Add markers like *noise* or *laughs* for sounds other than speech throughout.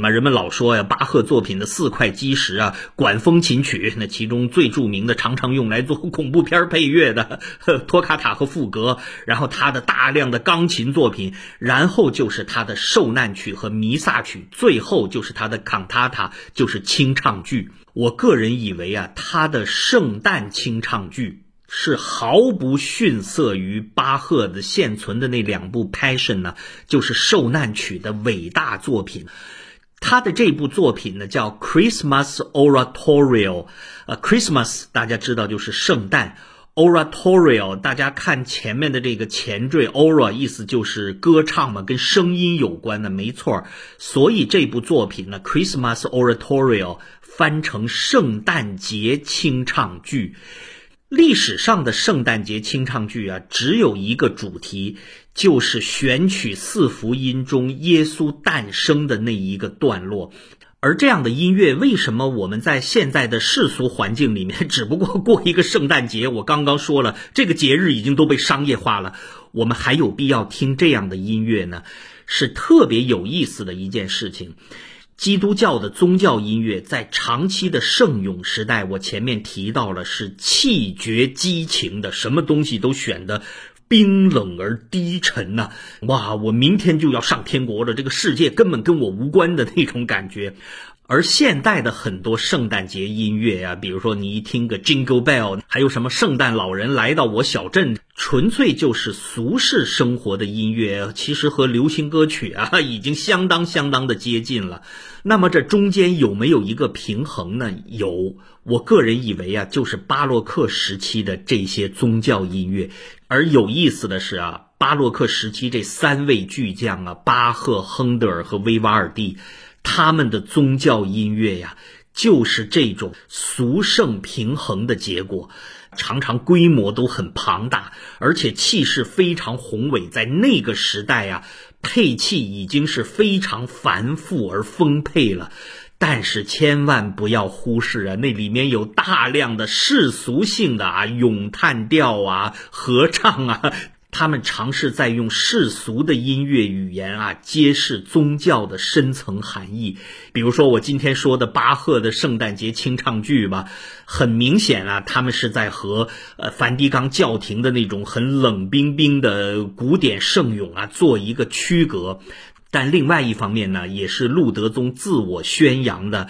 那么人们老说呀，巴赫作品的四块基石啊，管风琴曲，那其中最著名的，常常用来做恐怖片配乐的呵托卡塔和赋格，然后他的大量的钢琴作品，然后就是他的受难曲和弥撒曲，最后就是他的康塔塔，就是清唱剧。我个人以为啊，他的圣诞清唱剧是毫不逊色于巴赫的现存的那两部 Passion 呢，就是受难曲的伟大作品。他的这部作品呢叫 Christmas Oratorio，呃，Christmas 大家知道就是圣诞，Oratorio 大家看前面的这个前缀 Ora 意思就是歌唱嘛，跟声音有关的，没错。所以这部作品呢 Christmas Oratorio 翻成圣诞节清唱剧。历史上的圣诞节清唱剧啊，只有一个主题，就是选取四福音中耶稣诞生的那一个段落。而这样的音乐，为什么我们在现在的世俗环境里面，只不过过一个圣诞节？我刚刚说了，这个节日已经都被商业化了，我们还有必要听这样的音乐呢？是特别有意思的一件事情。基督教的宗教音乐在长期的圣咏时代，我前面提到了是气绝激情的，什么东西都选的冰冷而低沉呐！哇，我明天就要上天国了，这个世界根本跟我无关的那种感觉。而现代的很多圣诞节音乐呀，比如说你一听个 Jingle Bell，还有什么圣诞老人来到我小镇，纯粹就是俗世生活的音乐，其实和流行歌曲啊 *laughs* 已经相当相当的接近了。那么这中间有没有一个平衡呢？有，我个人以为啊，就是巴洛克时期的这些宗教音乐。而有意思的是啊，巴洛克时期这三位巨匠啊，巴赫、亨德尔和维瓦尔第。他们的宗教音乐呀，就是这种俗圣平衡的结果，常常规模都很庞大，而且气势非常宏伟。在那个时代呀，配器已经是非常繁复而丰沛了。但是千万不要忽视啊，那里面有大量的世俗性的啊咏叹调啊、合唱啊。他们尝试在用世俗的音乐语言啊，揭示宗教的深层含义。比如说我今天说的巴赫的圣诞节清唱剧吧，很明显啊，他们是在和呃梵蒂冈教廷的那种很冷冰冰的古典圣咏啊做一个区隔。但另外一方面呢，也是路德宗自我宣扬的。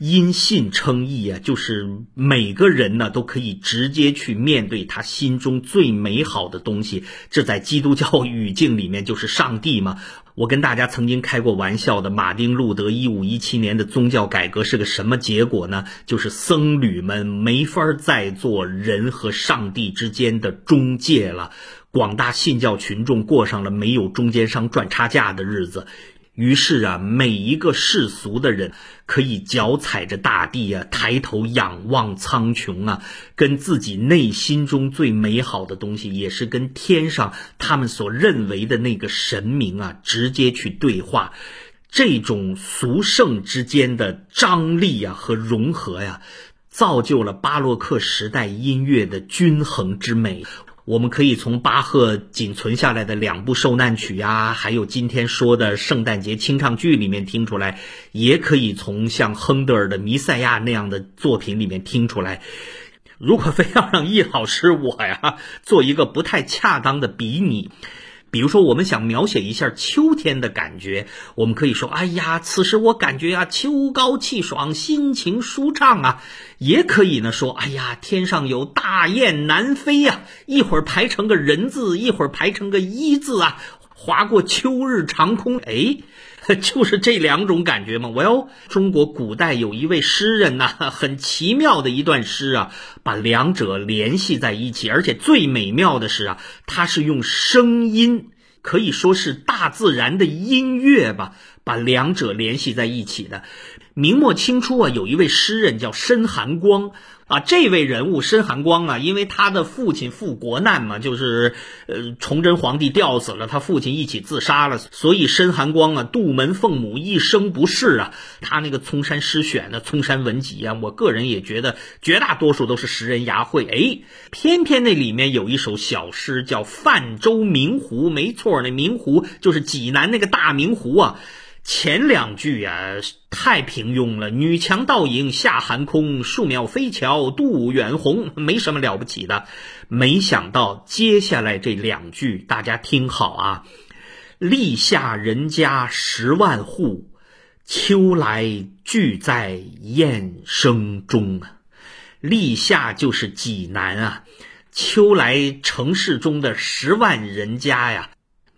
因信称义啊，就是每个人呢都可以直接去面对他心中最美好的东西。这在基督教语境里面就是上帝嘛。*laughs* 我跟大家曾经开过玩笑的，马丁路德一五一七年的宗教改革是个什么结果呢？就是僧侣们没法再做人和上帝之间的中介了，广大信教群众过上了没有中间商赚差价的日子。于是啊，每一个世俗的人可以脚踩着大地啊，抬头仰望苍穹啊，跟自己内心中最美好的东西，也是跟天上他们所认为的那个神明啊，直接去对话。这种俗圣之间的张力啊和融合呀，造就了巴洛克时代音乐的均衡之美。我们可以从巴赫仅存下来的两部受难曲呀，还有今天说的圣诞节清唱剧里面听出来，也可以从像亨德尔的《弥赛亚》那样的作品里面听出来。如果非要让易老师我呀做一个不太恰当的比拟。比如说，我们想描写一下秋天的感觉，我们可以说：“哎呀，此时我感觉啊，秋高气爽，心情舒畅啊。”也可以呢说：“哎呀，天上有大雁南飞呀，一会儿排成个人字，一会儿排成个一字啊，划过秋日长空。”哎。*laughs* 就是这两种感觉嘛。Well，中国古代有一位诗人呐，*laughs* 很奇妙的一段诗啊，把两者联系在一起，而且最美妙的是啊，他是用声音，可以说是大自然的音乐吧，把两者联系在一起的。明末清初啊，有一位诗人叫申寒光。啊，这位人物申寒光啊，因为他的父亲赴国难嘛，就是呃崇祯皇帝吊死了，他父亲一起自杀了，所以申寒光啊，杜门奉母，一生不仕啊。他那个《嵩山诗选》的《嵩山文集》啊，我个人也觉得绝大多数都是识人牙慧。哎，偏偏那里面有一首小诗叫《泛舟明湖》，没错，那明湖就是济南那个大明湖啊。前两句呀太平庸了，女强倒影下寒空，树苗飞桥渡远鸿，没什么了不起的。没想到接下来这两句，大家听好啊：立夏人家十万户，秋来俱在燕声中啊。立夏就是济南啊，秋来城市中的十万人家呀。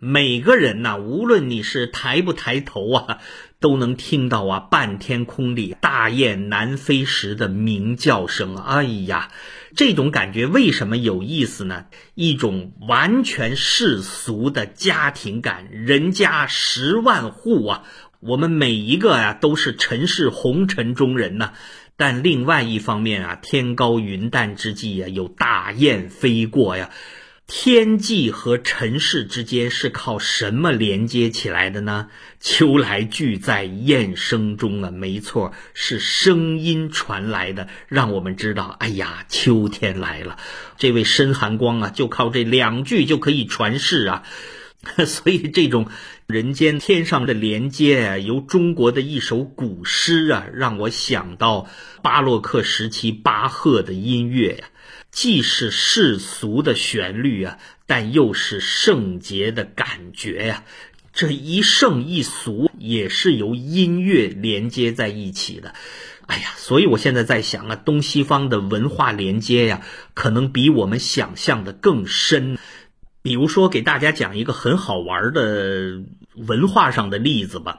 每个人呐，无论你是抬不抬头啊，都能听到啊，半天空里大雁南飞时的鸣叫声。哎呀，这种感觉为什么有意思呢？一种完全世俗的家庭感，人家十万户啊，我们每一个呀都是尘世红尘中人呐。但另外一方面啊，天高云淡之际呀，有大雁飞过呀。天际和尘世之间是靠什么连接起来的呢？秋来俱在雁声中啊，没错，是声音传来的，让我们知道，哎呀，秋天来了。这位申寒光啊，就靠这两句就可以传世啊。*laughs* 所以这种人间天上的连接，由中国的一首古诗啊，让我想到巴洛克时期巴赫的音乐呀。既是世俗的旋律啊，但又是圣洁的感觉呀。这一圣一俗也是由音乐连接在一起的。哎呀，所以我现在在想啊，东西方的文化连接呀，可能比我们想象的更深。比如说，给大家讲一个很好玩的文化上的例子吧。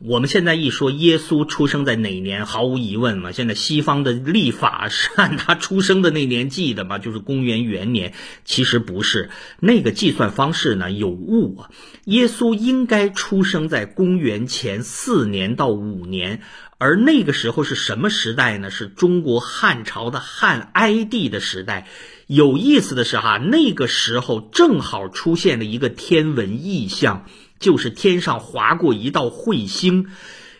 我们现在一说耶稣出生在哪年，毫无疑问嘛。现在西方的历法是按他出生的那年记的嘛，就是公元元年。其实不是，那个计算方式呢有误啊。耶稣应该出生在公元前四年到五年，而那个时候是什么时代呢？是中国汉朝的汉哀帝的时代。有意思的是哈，那个时候正好出现了一个天文异象。就是天上划过一道彗星，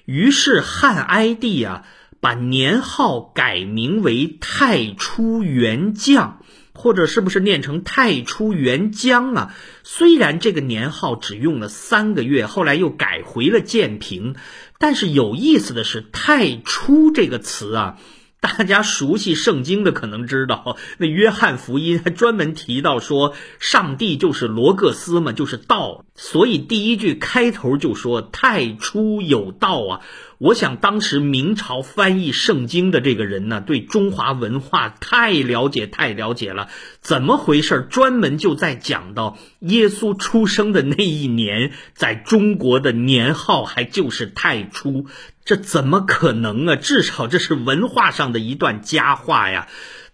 于是汉哀帝啊，把年号改名为太初元将，或者是不是念成太初元将啊？虽然这个年号只用了三个月，后来又改回了建平，但是有意思的是，太初这个词啊。大家熟悉圣经的可能知道，*laughs* 那约翰福音还专门提到说，上帝就是罗各斯嘛，就是道，所以第一句开头就说太初有道啊。我想当时明朝翻译圣经的这个人呢，对中华文化太了解太了解了，怎么回事？专门就在讲到耶稣出生的那一年，在中国的年号还就是太初。这怎么可能啊？至少这是文化上的一段佳话呀。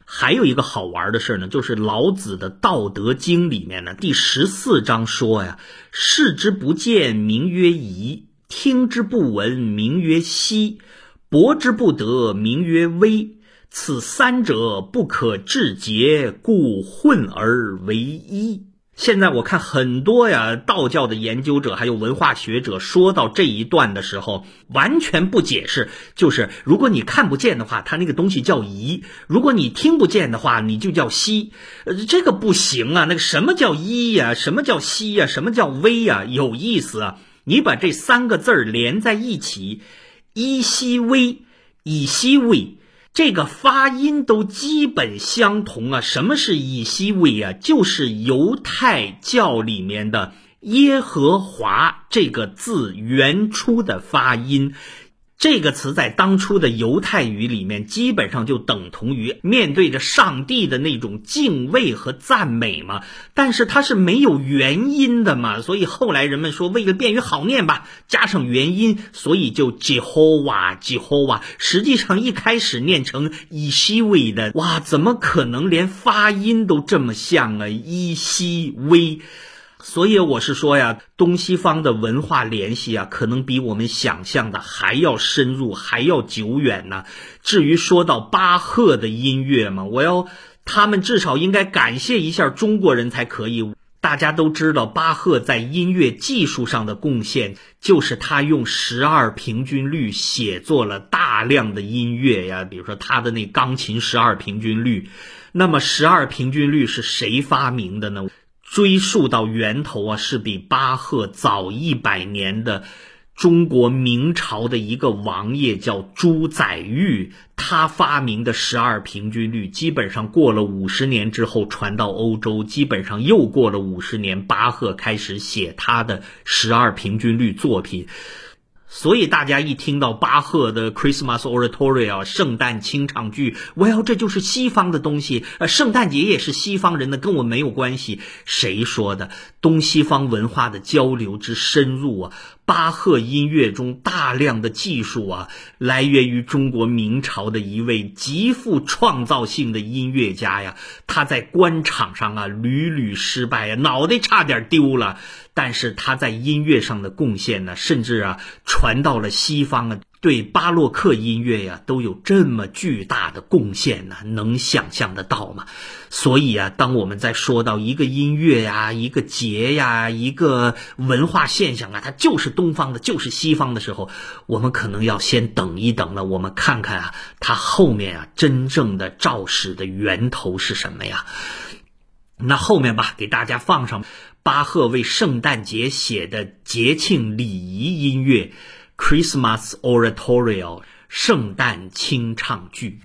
还有一个好玩的事呢，就是老子的《道德经》里面呢，第十四章说呀：“视之不见，名曰夷；听之不闻，名曰希；博之不得，名曰微。此三者，不可致诘，故混而为一。”现在我看很多呀，道教的研究者还有文化学者说到这一段的时候，完全不解释，就是如果你看不见的话，它那个东西叫一；如果你听不见的话，你就叫息。呃，这个不行啊。那个什么叫一呀？什么叫息呀？什么叫微呀？有意思啊！你把这三个字儿连在一起，伊西威，以西威。这个发音都基本相同啊！什么是以西威啊？就是犹太教里面的耶和华这个字原初的发音。这个词在当初的犹太语里面，基本上就等同于面对着上帝的那种敬畏和赞美嘛。但是它是没有元音的嘛，所以后来人们说，为了便于好念吧，加上元音，所以就 Jehovah Jehovah。实际上一开始念成以西威的，哇，怎么可能连发音都这么像啊？伊西威。所以我是说呀，东西方的文化联系啊，可能比我们想象的还要深入，还要久远呢。至于说到巴赫的音乐嘛，我要他们至少应该感谢一下中国人才可以。大家都知道，巴赫在音乐技术上的贡献，就是他用十二平均律写作了大量的音乐呀。比如说他的那钢琴十二平均律，那么十二平均律是谁发明的呢？追溯到源头啊，是比巴赫早一百年的中国明朝的一个王爷叫朱载堉，他发明的十二平均律，基本上过了五十年之后传到欧洲，基本上又过了五十年，巴赫开始写他的十二平均律作品。所以大家一听到巴赫的 Christmas Oratorio 圣诞清唱剧，Well，这就是西方的东西。呃，圣诞节也是西方人的，跟我没有关系。谁说的？东西方文化的交流之深入啊！巴赫音乐中大量的技术啊，来源于中国明朝的一位极富创造性的音乐家呀。他在官场上啊屡屡失败啊，脑袋差点丢了。但是他在音乐上的贡献呢，甚至啊传到了西方啊。对巴洛克音乐呀，都有这么巨大的贡献呢，能想象得到吗？所以啊，当我们在说到一个音乐呀、一个节呀、一个文化现象啊，它就是东方的，就是西方的时候，我们可能要先等一等了。我们看看啊，它后面啊，真正的肇始的源头是什么呀？那后面吧，给大家放上巴赫为圣诞节写的节庆礼仪音乐。Christmas Oratorio，圣诞清唱剧。